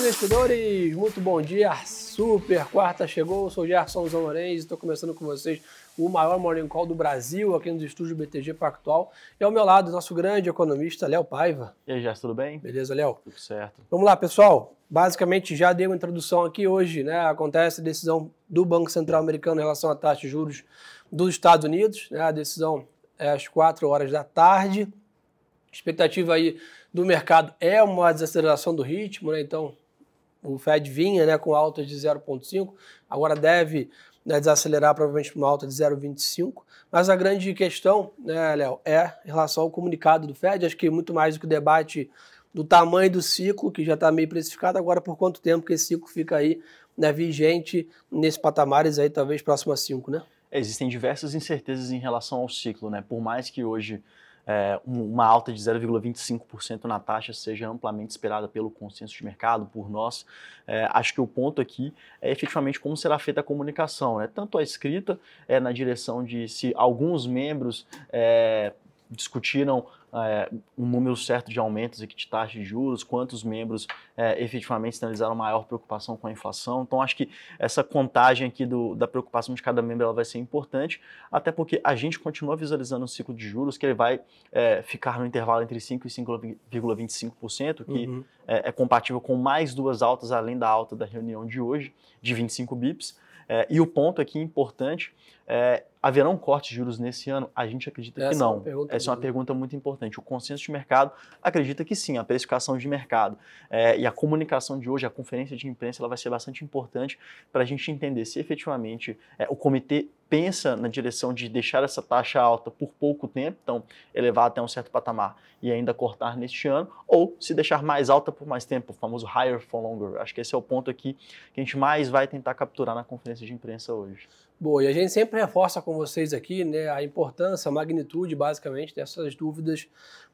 investidores! Muito bom dia! Super quarta chegou, eu sou Gerson Zamorense, estou começando com vocês o maior Morning Call do Brasil aqui nos estúdios BTG Pactual. E ao meu lado, nosso grande economista, Léo Paiva. E aí, Gerson, tudo bem? Beleza, Léo? Tudo certo. Vamos lá, pessoal. Basicamente, já dei uma introdução aqui hoje, né? Acontece a decisão do Banco Central Americano em relação à taxa de juros dos Estados Unidos. Né? A decisão é às 4 horas da tarde. Expectativa aí do mercado é uma desaceleração do ritmo, né? Então, o Fed vinha né, com alta de 0,5, agora deve né, desacelerar provavelmente para uma alta de 0,25. Mas a grande questão, né, Léo, é em relação ao comunicado do Fed. Acho que muito mais do que o debate do tamanho do ciclo, que já está meio precificado, agora por quanto tempo que esse ciclo fica aí né, vigente nesses patamares aí, talvez próximo a 5, né? Existem diversas incertezas em relação ao ciclo, né? Por mais que hoje é, uma alta de 0,25% na taxa seja amplamente esperada pelo consenso de mercado, por nós. É, acho que o ponto aqui é efetivamente como será feita a comunicação, né? tanto a escrita é, na direção de se alguns membros é, discutiram é, um número certo de aumentos aqui de taxa de juros, quantos membros é, efetivamente sinalizaram maior preocupação com a inflação. Então, acho que essa contagem aqui do, da preocupação de cada membro ela vai ser importante, até porque a gente continua visualizando o ciclo de juros, que ele vai é, ficar no intervalo entre 5% e 5,25%, que uhum. é, é compatível com mais duas altas, além da alta da reunião de hoje, de 25 bips. É, e o ponto aqui importante é, haverão cortes de juros nesse ano? A gente acredita Essa que não. É Essa é uma pergunta muito importante. O consenso de mercado acredita que sim, a precificação de mercado. É, e a comunicação de hoje, a conferência de imprensa, ela vai ser bastante importante para a gente entender se efetivamente é, o comitê pensa na direção de deixar essa taxa alta por pouco tempo, então elevar até um certo patamar e ainda cortar neste ano, ou se deixar mais alta por mais tempo, o famoso higher for longer. Acho que esse é o ponto aqui que a gente mais vai tentar capturar na conferência de imprensa hoje. Boa, e a gente sempre reforça com vocês aqui né, a importância, a magnitude, basicamente, dessas dúvidas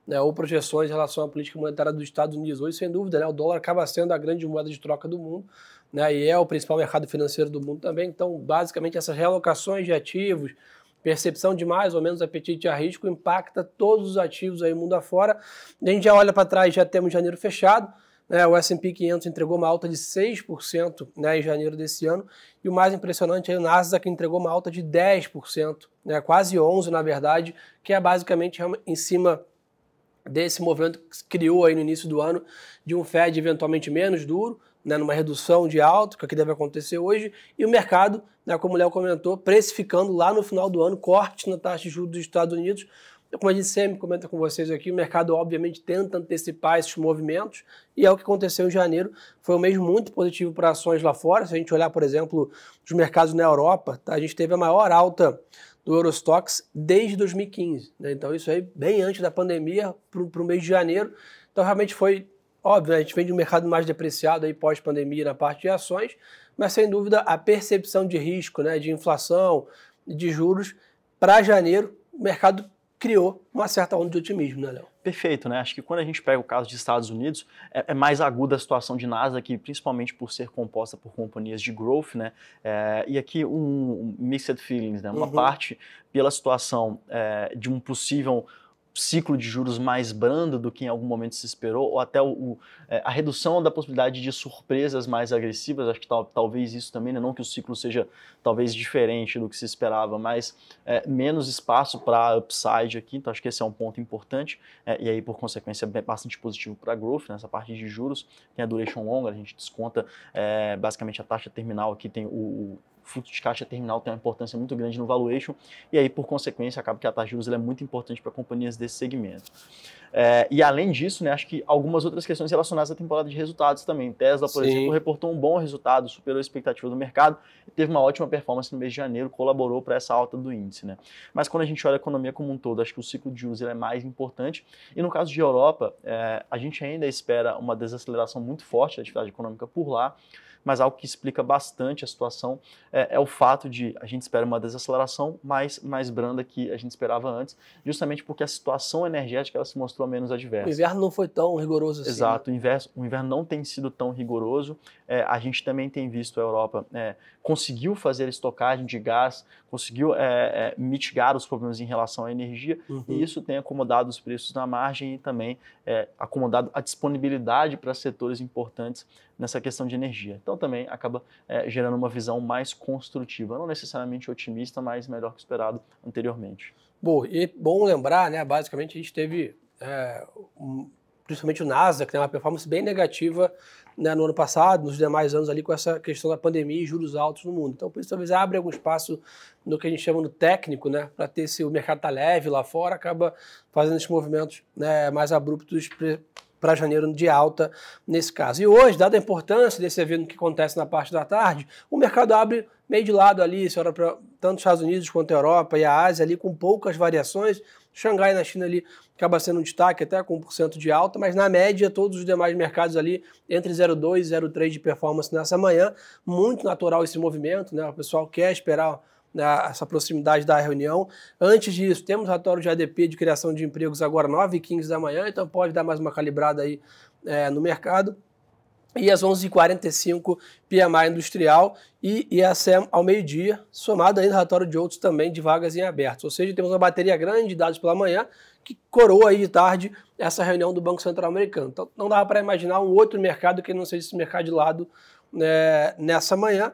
né, ou projeções em relação à política monetária dos Estados Unidos. Hoje, sem dúvida, né, o dólar acaba sendo a grande moeda de troca do mundo né, e é o principal mercado financeiro do mundo também. Então, basicamente, essas realocações de ativos, percepção de mais ou menos apetite a risco impacta todos os ativos aí mundo afora. A gente já olha para trás, já temos janeiro fechado. Né, o S&P 500 entregou uma alta de 6% né, em janeiro desse ano. E o mais impressionante é o Nasdaq entregou uma alta de 10%, né, quase 11% na verdade, que é basicamente em cima desse movimento que se criou aí no início do ano de um Fed eventualmente menos duro, né, numa redução de que é que deve acontecer hoje, e o mercado, né, como o Léo comentou, precificando lá no final do ano cortes na taxa de juros dos Estados Unidos como a gente sempre comenta com vocês aqui, o mercado obviamente tenta antecipar esses movimentos e é o que aconteceu em janeiro. Foi um mês muito positivo para ações lá fora. Se a gente olhar, por exemplo, os mercados na Europa, tá? a gente teve a maior alta do Eurostox desde 2015. Né? Então isso aí bem antes da pandemia para o mês de janeiro. Então realmente foi óbvio, né? a gente vem de um mercado mais depreciado aí pós-pandemia na parte de ações, mas sem dúvida a percepção de risco, né, de inflação, de juros para janeiro, o mercado criou uma certa onda de otimismo, né, Léo? Perfeito, né? Acho que quando a gente pega o caso dos Estados Unidos, é, é, mais aguda a situação de Nasdaq, principalmente por ser composta por companhias de growth, né? É, e aqui um, um, mixed feelings, né? Uma uhum. parte pela situação é, de um possível ciclo de juros mais brando do que em algum momento se esperou, ou até o, o, é, a redução da possibilidade de surpresas mais agressivas, acho que tal, talvez isso também, né? não que o ciclo seja talvez diferente do que se esperava, mas é, menos espaço para upside aqui, então acho que esse é um ponto importante, é, e aí por consequência é bastante positivo para growth, nessa parte de juros, tem a duration longa, a gente desconta é, basicamente a taxa terminal aqui, tem o, o fluxo de caixa terminal tem uma importância muito grande no valuation, e aí, por consequência, acaba que a taxa de juros é muito importante para companhias desse segmento. É, e além disso, né, acho que algumas outras questões relacionadas à temporada de resultados também. Tesla, por Sim. exemplo, reportou um bom resultado, superou a expectativa do mercado, teve uma ótima performance no mês de janeiro, colaborou para essa alta do índice. Né? Mas quando a gente olha a economia como um todo, acho que o ciclo de juros é mais importante. E no caso de Europa, é, a gente ainda espera uma desaceleração muito forte da atividade econômica por lá mas algo que explica bastante a situação é, é, o fato de a gente espera uma desaceleração mais, mais branda que a gente esperava antes, justamente porque a situação energética ela se mostrou menos adversa. O inverno não foi tão rigoroso assim. Exato, né? o, inverno, o inverno não tem sido tão rigoroso, é, a gente também tem visto a Europa é, conseguiu fazer estocagem de gás, conseguiu é, é, mitigar os problemas em relação à energia, uhum. e isso tem acomodado os preços na margem e também é, acomodado a disponibilidade para setores importantes nessa questão de energia. Então também acaba é, gerando uma visão mais construtiva, não necessariamente otimista, mas melhor que esperado anteriormente. Bom, e bom lembrar, né? Basicamente a gente teve é, um, principalmente o Nasdaq, né, uma performance bem negativa né, no ano passado, nos demais anos ali com essa questão da pandemia e juros altos no mundo. Então, por isso talvez abre algum espaço no que a gente chama no técnico, né, para ter se o mercado está leve lá fora, acaba fazendo esses movimentos né, mais abruptos para janeiro de alta nesse caso. E hoje, dada a importância desse evento que acontece na parte da tarde, o mercado abre meio de lado ali, se olha para tanto os Estados Unidos quanto a Europa e a Ásia ali com poucas variações. Xangai na China ali acaba sendo um destaque até com 1% de alta, mas na média todos os demais mercados ali entre 0,2 e 0,3 de performance nessa manhã. Muito natural esse movimento, né? O pessoal quer esperar né, essa proximidade da reunião. Antes disso, temos relatório de ADP de criação de empregos agora 9 e 15 da manhã, então pode dar mais uma calibrada aí é, no mercado e às 11h45 PMI industrial e IACM ao meio-dia, somado ainda relatório de outros também de vagas em aberto. Ou seja, temos uma bateria grande de dados pela manhã que coroa aí de tarde essa reunião do Banco Central Americano. Então não dava para imaginar um outro mercado que não seja esse mercado de lado né, nessa manhã.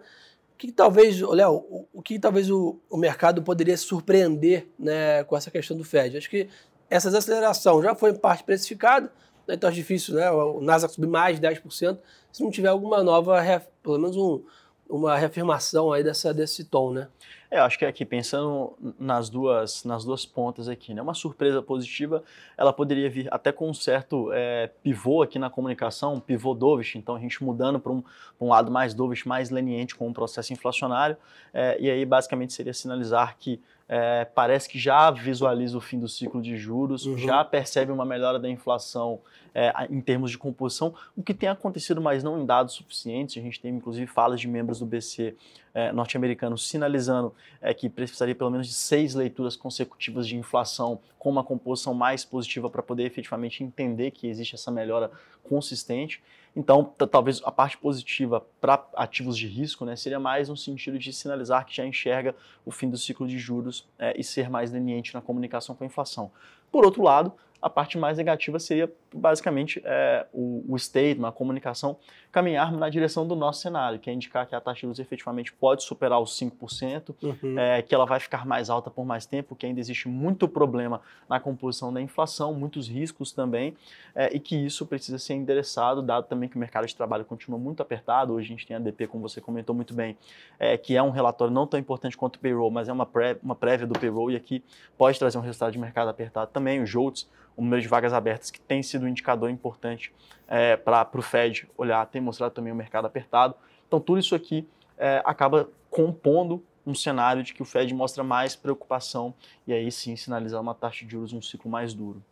Que talvez, Léo, o, o que talvez o, o mercado poderia surpreender né, com essa questão do Fed? Acho que essa desaceleração já foi em parte precificada, então é difícil, né? O Nasdaq subir mais de 10% se não tiver alguma nova, pelo menos um, uma reafirmação aí dessa, desse tom, né? É, acho que aqui, pensando nas duas, nas duas pontas aqui, né? Uma surpresa positiva, ela poderia vir até com um certo é, pivô aqui na comunicação, um pivô dovish, então a gente mudando para um, um lado mais dovish, mais leniente com um processo inflacionário, é, e aí basicamente seria sinalizar que é, parece que já visualiza o fim do ciclo de juros, uhum. já percebe uma melhora da inflação é, em termos de composição, o que tem acontecido, mas não em dados suficientes. A gente tem, inclusive, falas de membros do BC é, norte-americano sinalizando é, que precisaria pelo menos de seis leituras consecutivas de inflação com uma composição mais positiva para poder efetivamente entender que existe essa melhora consistente. Então, talvez a parte positiva para ativos de risco né, seria mais no sentido de sinalizar que já enxerga o fim do ciclo de juros é, e ser mais leniente na comunicação com a inflação. Por outro lado, a parte mais negativa seria basicamente é, o, o statement, a comunicação, caminhar na direção do nosso cenário, que é indicar que a taxa de juros efetivamente pode superar os 5%, uhum. é, que ela vai ficar mais alta por mais tempo, que ainda existe muito problema na composição da inflação, muitos riscos também, é, e que isso precisa ser endereçado, dado também que o mercado de trabalho continua muito apertado. Hoje a gente tem a DP, como você comentou muito bem, é, que é um relatório não tão importante quanto o payroll, mas é uma, pré, uma prévia do payroll, e aqui pode trazer um resultado de mercado apertado também. O JOLTS, o número de vagas abertas, que tem sido um indicador importante é, para o Fed olhar, tem mostrado também o mercado apertado. Então, tudo isso aqui é, acaba compondo um cenário de que o Fed mostra mais preocupação e aí sim sinalizar uma taxa de juros um ciclo mais duro.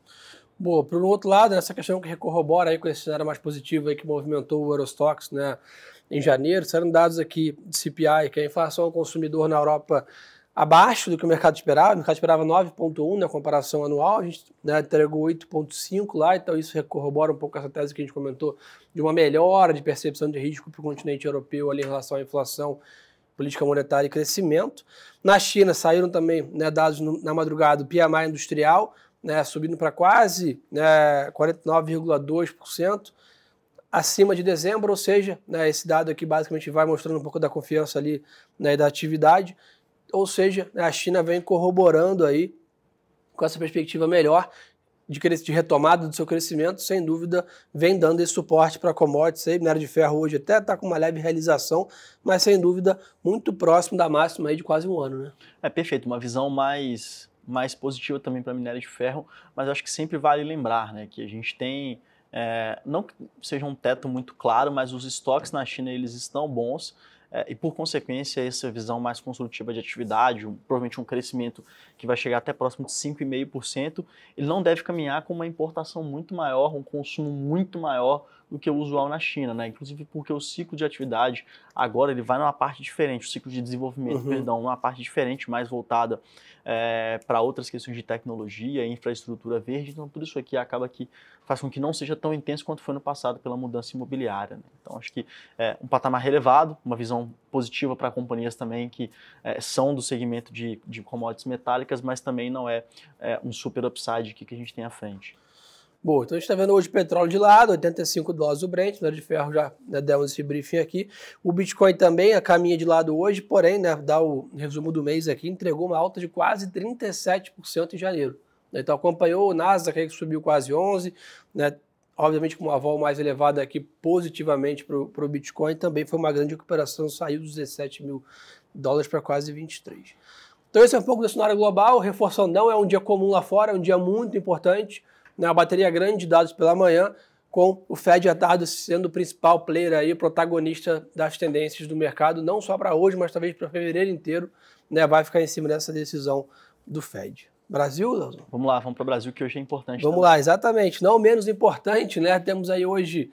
Boa, por outro lado, essa questão que corrobora aí com esse cenário mais positivo aí que movimentou o Eurostox né, em janeiro, saíram dados aqui de CPI, que é a inflação ao consumidor na Europa abaixo do que o mercado esperava. O mercado esperava 9,1 na comparação anual, a gente né, entregou 8,5 lá, então isso corrobora um pouco essa tese que a gente comentou de uma melhora de percepção de risco para o continente europeu ali em relação à inflação, política monetária e crescimento. Na China saíram também né, dados no, na madrugada do PMI industrial, né, subindo para quase né, 49,2% acima de dezembro, ou seja, né, esse dado aqui basicamente vai mostrando um pouco da confiança ali né, da atividade. Ou seja, a China vem corroborando aí com essa perspectiva melhor de, de retomada do seu crescimento, sem dúvida, vem dando esse suporte para commodities aí, minério de ferro hoje até está com uma leve realização, mas sem dúvida muito próximo da máxima aí de quase um ano, né? É perfeito, uma visão mais mais positiva também para minério de ferro, mas acho que sempre vale lembrar, né, que a gente tem é, não que seja um teto muito claro, mas os estoques na China eles estão bons e por consequência essa visão mais construtiva de atividade, provavelmente um crescimento que vai chegar até próximo de 5,5%, ele não deve caminhar com uma importação muito maior, um consumo muito maior do que o usual na China, né? Inclusive porque o ciclo de atividade agora ele vai numa parte diferente, o ciclo de desenvolvimento, uhum. perdão, numa parte diferente, mais voltada é, para outras questões de tecnologia, infraestrutura verde. Então tudo isso aqui acaba que faz com que não seja tão intenso quanto foi no passado pela mudança imobiliária. Né? Então acho que é um patamar relevado, uma visão positiva para companhias também que é, são do segmento de, de commodities metálicas, mas também não é, é um super upside que, a gente tem à frente. Boa, então a gente está vendo hoje petróleo de lado, 85 dólares o Brent, minério de ferro já né, demos esse briefing aqui. O Bitcoin também a caminha de lado hoje, porém, né, dá o resumo do mês aqui, entregou uma alta de quase 37% em janeiro. Então acompanhou o Nasdaq que subiu quase 11, né, obviamente com uma vol mais elevada aqui positivamente para o Bitcoin, também foi uma grande recuperação, saiu dos 17 mil dólares para quase 23. Então esse é um pouco do cenário global, reforçando não é um dia comum lá fora, é um dia muito importante, né, uma bateria grande de dados pela manhã, com o Fed à tarde sendo o principal player aí, protagonista das tendências do mercado, não só para hoje, mas talvez para fevereiro inteiro, né, vai ficar em cima dessa decisão do Fed. Brasil, Leozão? Vamos lá, vamos para o Brasil, que hoje é importante. Vamos também. lá, exatamente. Não menos importante, né? Temos aí hoje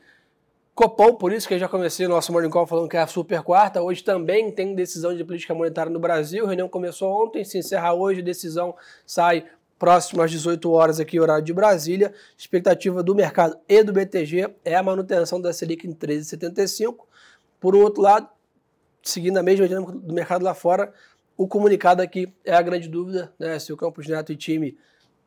Copom, por isso que eu já comecei o nosso Morning Call falando que é a super quarta. Hoje também tem decisão de política monetária no Brasil. A reunião começou ontem, se encerra hoje, decisão sai próximo às 18 horas aqui, horário de Brasília. Expectativa do mercado e do BTG é a manutenção da Selic em 13,75. Por outro lado, seguindo a mesma dinâmica do mercado lá fora, o comunicado aqui é a grande dúvida, né? Se o Campos Neto e time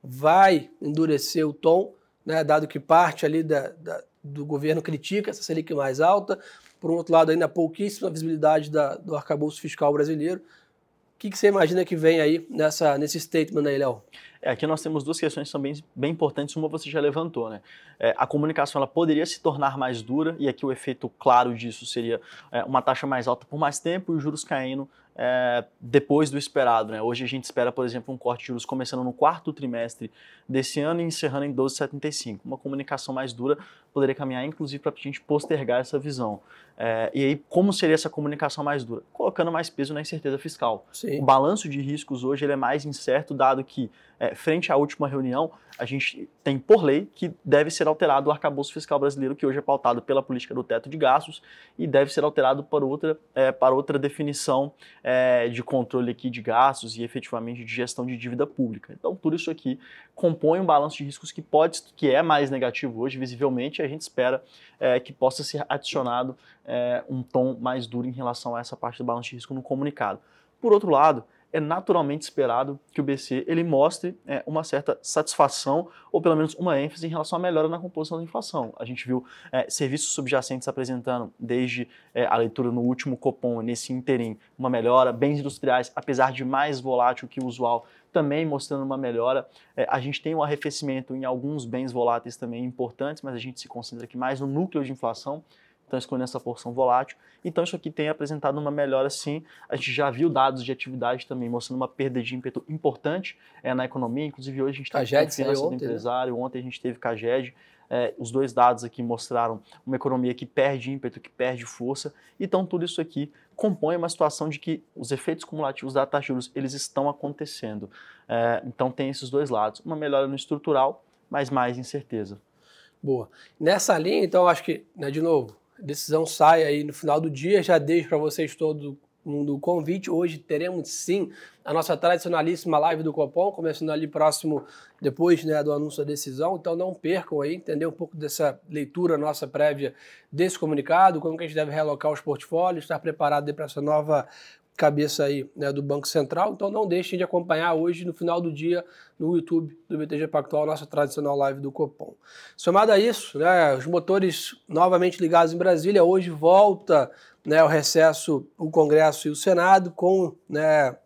vai endurecer o tom, né? Dado que parte ali da, da, do governo critica essa Selic mais alta. Por um outro lado, ainda pouquíssima visibilidade da, do arcabouço fiscal brasileiro. O que, que você imagina que vem aí nessa, nesse statement aí, Léo? É, aqui nós temos duas questões que são bem, bem importantes. Uma você já levantou, né? É, a comunicação ela poderia se tornar mais dura e aqui o efeito claro disso seria é, uma taxa mais alta por mais tempo e os juros caindo é, depois do esperado. Né? Hoje a gente espera, por exemplo, um corte de juros começando no quarto trimestre desse ano e encerrando em 12,75. Uma comunicação mais dura poderia caminhar, inclusive, para a gente postergar essa visão. É, e aí, como seria essa comunicação mais dura? Colocando mais peso na incerteza fiscal. Sim. O balanço de riscos hoje ele é mais incerto, dado que, é, frente à última reunião, a gente tem por lei que deve ser alterado o arcabouço fiscal brasileiro, que hoje é pautado pela política do teto de gastos, e deve ser alterado para outra, é, para outra definição é, de controle aqui de gastos e efetivamente de gestão de dívida pública. Então, tudo isso aqui compõe um balanço de riscos que pode, que é mais negativo hoje, visivelmente, e a gente espera é, que possa ser adicionado é, um tom mais duro em relação a essa parte do balanço de risco no comunicado. Por outro lado, é naturalmente esperado que o BC ele mostre é, uma certa satisfação ou pelo menos uma ênfase em relação à melhora na composição da inflação. A gente viu é, serviços subjacentes apresentando desde é, a leitura no último Copom, nesse interim, uma melhora, bens industriais, apesar de mais volátil que o usual, também mostrando uma melhora. É, a gente tem um arrefecimento em alguns bens voláteis também importantes, mas a gente se concentra aqui mais no núcleo de inflação estão escolhendo essa porção volátil. Então isso aqui tem apresentado uma melhora sim. A gente já viu dados de atividade também mostrando uma perda de ímpeto importante é, na economia. Inclusive hoje a gente teve confiança do ontem, né? empresário, né? ontem a gente teve Caged. É, os dois dados aqui mostraram uma economia que perde ímpeto, que perde força. Então tudo isso aqui compõe uma situação de que os efeitos cumulativos da taxa de juros eles estão acontecendo. É, então tem esses dois lados, uma melhora no estrutural, mas mais incerteza. Boa. Nessa linha, então, acho que, né, de novo, decisão sai aí no final do dia. Já deixo para vocês todo mundo o convite. Hoje teremos sim a nossa tradicionalíssima live do Copom, começando ali próximo depois né, do anúncio da decisão. Então não percam aí, entender um pouco dessa leitura nossa prévia desse comunicado, como que a gente deve realocar os portfólios, estar preparado para essa nova cabeça aí né, do Banco Central. Então não deixem de acompanhar hoje, no final do dia, no YouTube do BTG Pactual, nossa tradicional live do Copom. Somado a isso, né, os motores novamente ligados em Brasília, hoje volta né, o recesso, o Congresso e o Senado, com né,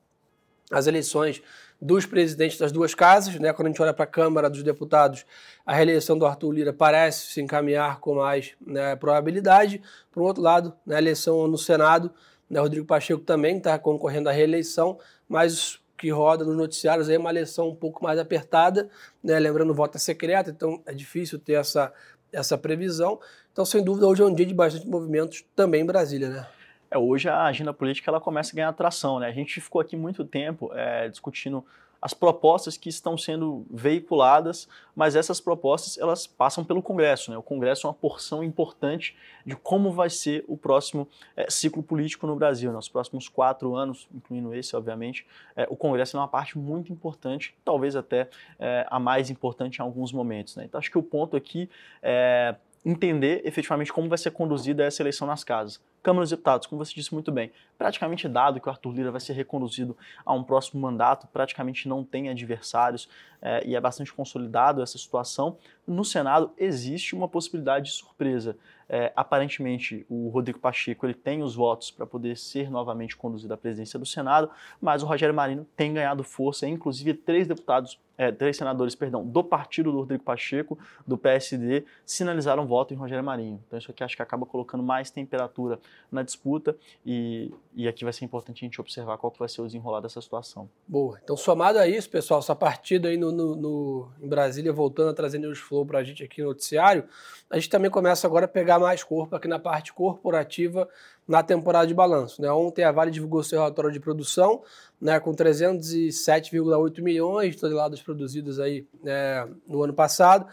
as eleições dos presidentes das duas casas. Né, quando a gente olha para a Câmara dos Deputados, a reeleição do Arthur Lira parece se encaminhar com mais né, probabilidade. Por outro lado, na né, eleição no Senado, né, Rodrigo Pacheco também está concorrendo à reeleição, mas que roda nos noticiários é uma eleição um pouco mais apertada, né? lembrando, o voto é secreto, então é difícil ter essa, essa previsão. Então, sem dúvida, hoje é um dia de bastante movimentos também em Brasília, né? É, hoje a agenda política ela começa a ganhar atração, né? A gente ficou aqui muito tempo é, discutindo as propostas que estão sendo veiculadas, mas essas propostas elas passam pelo Congresso. Né? O Congresso é uma porção importante de como vai ser o próximo é, ciclo político no Brasil. Nos próximos quatro anos, incluindo esse, obviamente, é, o Congresso é uma parte muito importante, talvez até é, a mais importante em alguns momentos. Né? Então, acho que o ponto aqui é entender efetivamente como vai ser conduzida essa eleição nas casas. Câmara dos Deputados, como você disse muito bem, praticamente dado que o Arthur Lira vai ser reconduzido a um próximo mandato, praticamente não tem adversários é, e é bastante consolidado essa situação. No Senado existe uma possibilidade de surpresa. É, aparentemente, o Rodrigo Pacheco ele tem os votos para poder ser novamente conduzido à presidência do Senado, mas o Rogério Marino tem ganhado força, inclusive três deputados, é, três senadores, perdão, do partido do Rodrigo Pacheco, do PSD, sinalizaram voto em Rogério Marinho. Então isso aqui acho que acaba colocando mais temperatura na disputa e, e aqui vai ser importante a gente observar qual que vai ser o desenrolar dessa situação. Boa. Então, somado a isso, pessoal, essa partida aí no, no, no em Brasília, voltando a trazer news flow para a gente aqui no noticiário, a gente também começa agora a pegar mais corpo aqui na parte corporativa na temporada de balanço. Né? Ontem a Vale divulgou seu relatório de produção, né, com 307,8 milhões de toneladas produzidas aí, é, no ano passado.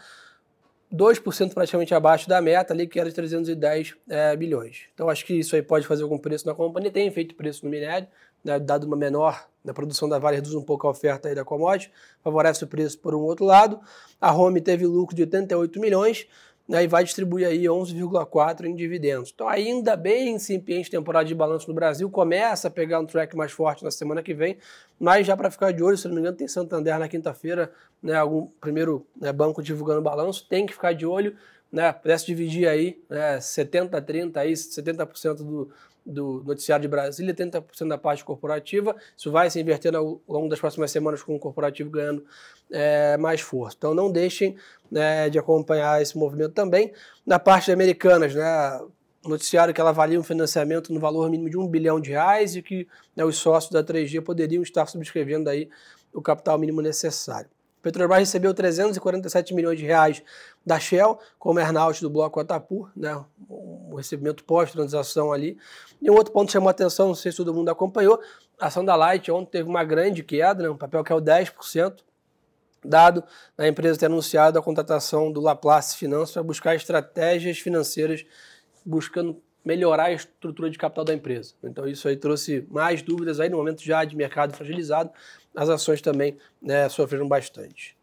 2% praticamente abaixo da meta ali, que era de 310 é, bilhões. Então acho que isso aí pode fazer algum preço na companhia. Tem feito preço no minério, né, dado uma menor na produção da Vale, reduz um pouco a oferta aí da commodity, favorece o preço por um outro lado. A Home teve lucro de 88 milhões, né, e vai distribuir aí 11,4 em dividendos. Então, ainda bem incipiente temporada de balanço no Brasil, começa a pegar um track mais forte na semana que vem, mas já para ficar de olho, se não me engano, tem Santander na quinta-feira, né, algum primeiro né, banco divulgando balanço, tem que ficar de olho, né, pudesse dividir aí né, 70 30 aí, 70% do do noticiário de Brasília, 30% da parte corporativa. Isso vai se invertendo ao longo das próximas semanas com o corporativo ganhando é, mais força. Então não deixem né, de acompanhar esse movimento também. Na parte de americanas, né, noticiário que ela avalia um financiamento no valor mínimo de um bilhão de reais e que né, os sócios da 3G poderiam estar subscrevendo aí o capital mínimo necessário. Petrobras recebeu 347 milhões de reais da Shell, como earnout do bloco Atapur, né, recebimento pós-transação ali. E um outro ponto que chamou a atenção, não sei se todo mundo acompanhou, a ação da Light ontem teve uma grande queda, né, um papel que é o 10%, dado a empresa ter anunciado a contratação do Laplace Finanças para buscar estratégias financeiras, buscando melhorar a estrutura de capital da empresa. Então isso aí trouxe mais dúvidas aí no momento já de mercado fragilizado, as ações também né, sofreram bastante.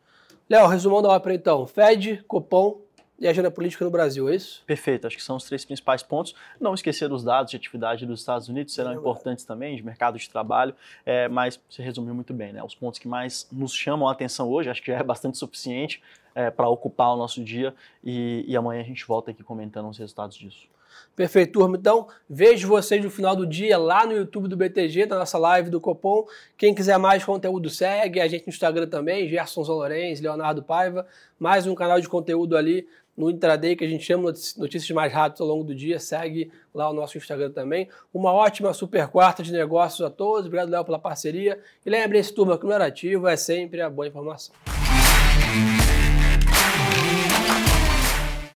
Léo, resumão da ópera então. Fed, Copom e agenda política no Brasil, é isso? Perfeito, acho que são os três principais pontos. Não esquecer dos dados de atividade dos Estados Unidos, serão é importantes também, de mercado de trabalho, é, mas você resumiu muito bem, né? Os pontos que mais nos chamam a atenção hoje, acho que já é bastante suficiente é, para ocupar o nosso dia e, e amanhã a gente volta aqui comentando os resultados disso. Perfeito, turma. Então, vejo vocês no final do dia lá no YouTube do BTG, na nossa live do Copom. Quem quiser mais conteúdo, segue a gente no Instagram também, Gerson Zolorenz, Leonardo Paiva. Mais um canal de conteúdo ali no Intraday, que a gente chama notícias mais rápidas ao longo do dia. Segue lá o nosso Instagram também. Uma ótima super quarta de negócios a todos. Obrigado, Léo, pela parceria. E lembre-se, turma, que no Narativo é sempre a boa informação.